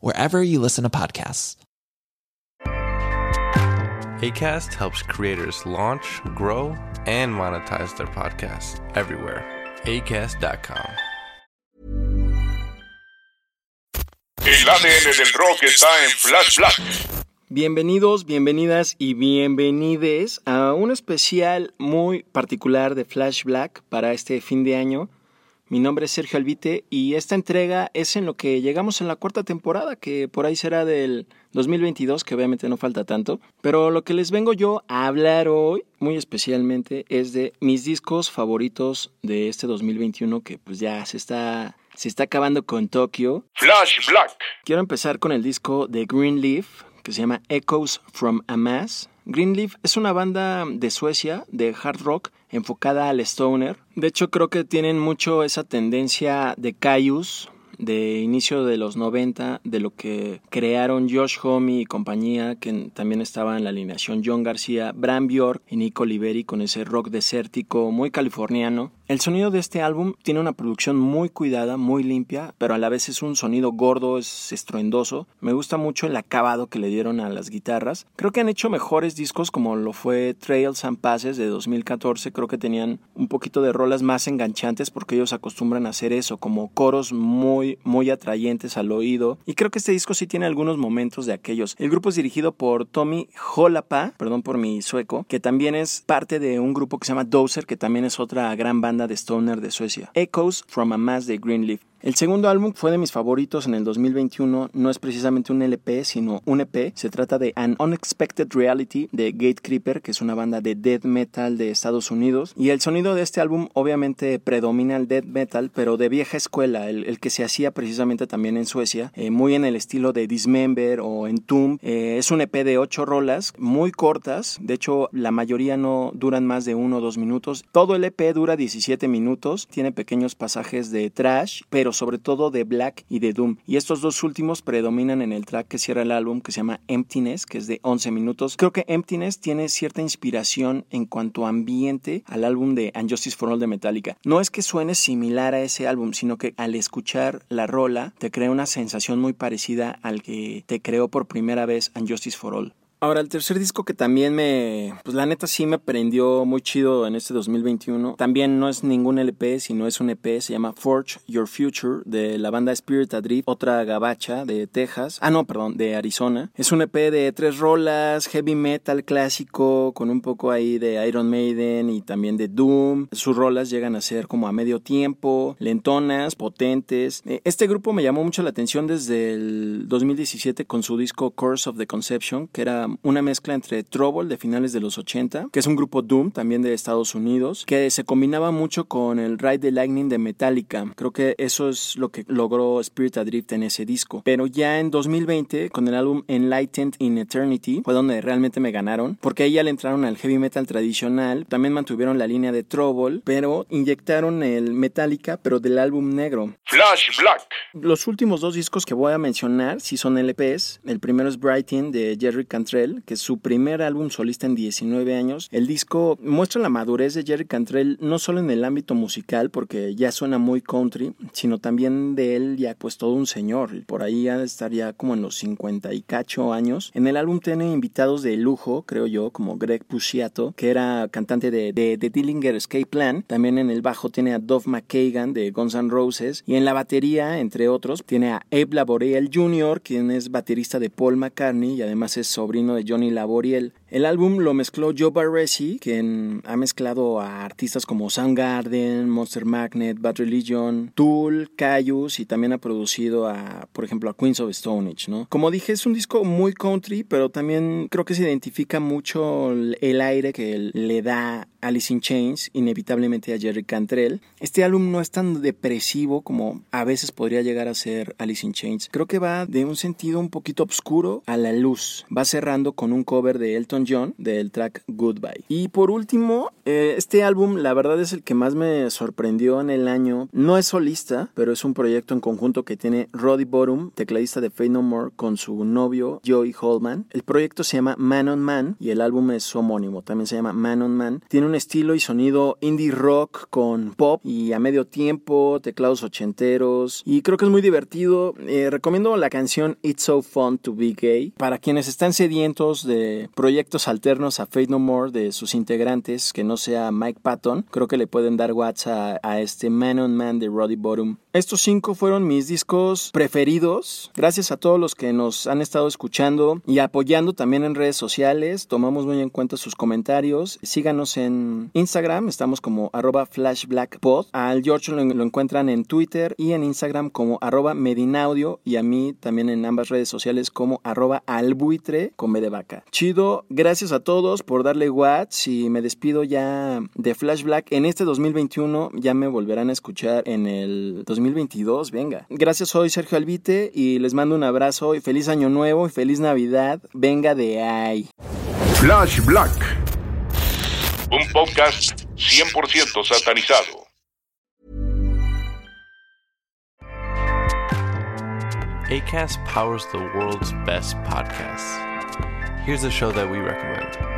wherever you listen to podcasts. ACAST helps creators launch, grow, and monetize their podcasts everywhere. ACAST.com. El ADN del rock está en Flash Black. Bienvenidos, bienvenidas y bienvenides a un especial muy particular de Flash Black para este fin de año. Mi nombre es Sergio Albite y esta entrega es en lo que llegamos en la cuarta temporada, que por ahí será del 2022, que obviamente no falta tanto. Pero lo que les vengo yo a hablar hoy, muy especialmente, es de mis discos favoritos de este 2021, que pues ya se está, se está acabando con Tokio. Flash Black. Quiero empezar con el disco de Greenleaf, que se llama Echoes from a Mass. Greenleaf es una banda de Suecia de hard rock enfocada al stoner. De hecho, creo que tienen mucho esa tendencia de Caius de inicio de los 90, de lo que crearon Josh Homme y compañía, que también estaba en la alineación John García, Bram Bjork y Nico Liberi con ese rock desértico muy californiano. El sonido de este álbum tiene una producción muy cuidada, muy limpia, pero a la vez es un sonido gordo, es estruendoso. Me gusta mucho el acabado que le dieron a las guitarras. Creo que han hecho mejores discos como lo fue Trails and Passes de 2014. Creo que tenían un poquito de rolas más enganchantes porque ellos acostumbran a hacer eso, como coros muy, muy atrayentes al oído. Y creo que este disco sí tiene algunos momentos de aquellos. El grupo es dirigido por Tommy Holapa, perdón por mi sueco, que también es parte de un grupo que se llama Dozer, que también es otra gran banda de stoner de Suecia. Echoes from a Mass de Greenleaf. El segundo álbum fue de mis favoritos en el 2021, no es precisamente un LP, sino un EP. Se trata de An Unexpected Reality de Gatecreeper, que es una banda de death metal de Estados Unidos. Y el sonido de este álbum obviamente predomina el death metal, pero de vieja escuela, el, que se hacía precisamente también en Suecia, eh, muy en el estilo de Dismember o Entomb. Eh, es un EP de 8 rolas, muy cortas, de hecho la mayoría no duran más de 1 o 2 minutos. Todo el EP dura 17 minutos, tiene pequeños pasajes de trash, pero sobre todo de Black y de Doom. Y estos dos últimos predominan en el track que cierra el álbum que se llama Emptiness, que es de 11 minutos. Creo que Emptiness tiene cierta inspiración en cuanto a ambiente al álbum de Unjustice for All de Metallica. No es que suene similar a ese álbum, sino que al escuchar la rola te crea una sensación muy parecida al que te creó por primera vez Unjustice for All. Ahora, el tercer disco que también me, pues la neta sí me prendió muy chido en este 2021. También no es ningún LP, sino es un EP, se llama Forge Your Future de la banda Spirit Adrift, otra gabacha de Texas. Ah, no, perdón, de Arizona. Es un EP de tres rolas, heavy metal clásico, con un poco ahí de Iron Maiden y también de Doom. Sus rolas llegan a ser como a medio tiempo, lentonas, potentes. Eh, este grupo me llamó mucho la atención desde el 2017 con su disco Course of the Conception, que era una mezcla entre Trouble de finales de los 80, que es un grupo Doom también de Estados Unidos, que se combinaba mucho con el Ride the Lightning de Metallica. Creo que eso es lo que logró Spirit Adrift en ese disco. Pero ya en 2020, con el álbum Enlightened in Eternity, fue donde realmente me ganaron, porque ahí ya le entraron al heavy metal tradicional, también mantuvieron la línea de Trouble, pero inyectaron el Metallica, pero del álbum negro. Flash Black. Los últimos dos discos que voy a mencionar sí son LPs. El primero es Brighton de Jerry Cantrell Cantrell, que es su primer álbum solista en 19 años. El disco muestra la madurez de Jerry Cantrell no solo en el ámbito musical, porque ya suena muy country, sino también de él ya pues todo un señor. Por ahí estaría como en los 50 y cacho años. En el álbum tiene invitados de lujo, creo yo, como Greg Puciato, que era cantante de, The Dillinger Escape Plan. También en el bajo tiene a Dove McKagan de Guns N' Roses. Y en la batería, entre otros, tiene a Abe Laboriel Jr., quien es baterista de Paul McCartney y además es sobrino de Johnny Laboriel. El álbum lo mezcló Joe Barresi, quien ha mezclado a artistas como Soundgarden, Monster Magnet, Bad Religion, Tool, Cayus y también ha producido a, por ejemplo, a Queens of Stone Age, ¿no? Como dije, es un disco muy country, pero también creo que se identifica mucho el aire que le da Alice in Chains, inevitablemente a Jerry Cantrell. Este álbum no es tan depresivo como a veces podría llegar a ser Alice in Chains. Creo que va de un sentido un poquito oscuro a la luz. Va cerrando con un cover de Elton John del track Goodbye. Y por último, eh, este álbum la verdad es el que más me sorprendió en el año. No es solista, pero es un proyecto en conjunto que tiene Roddy Bottom, tecladista de Fade No More, con su novio Joey Holman. El proyecto se llama Man on Man y el álbum es homónimo, también se llama Man on Man. Tiene un estilo y sonido indie rock con pop y a medio tiempo, teclados ochenteros y creo que es muy divertido. Eh, recomiendo la canción It's So Fun to Be Gay para quienes están sedientos de proyectos alternos a Fate No More de sus integrantes, que no sea Mike Patton. Creo que le pueden dar WhatsApp a, este Man on Man de Roddy Bottom. Estos cinco fueron mis discos preferidos. Gracias a todos los que nos han estado escuchando y apoyando también en redes sociales. Tomamos muy en cuenta sus comentarios. Síganos en Instagram, estamos como arroba flashblackpod. Al George lo, encuentran en Twitter y en Instagram como arroba medinaudio y a mí también en ambas redes sociales como arroba albuitre con B de vaca. Chido, gracias a todos por darle watch y me despido ya de Flashback. En este 2021 ya me volverán a escuchar en el 2022, venga. Gracias, soy Sergio Albite y les mando un abrazo y feliz año nuevo y feliz Navidad. Venga de ahí. Flash Black. Un podcast 100% satanizado. ACAST powers the world's best podcasts. Here's a show that we recommend.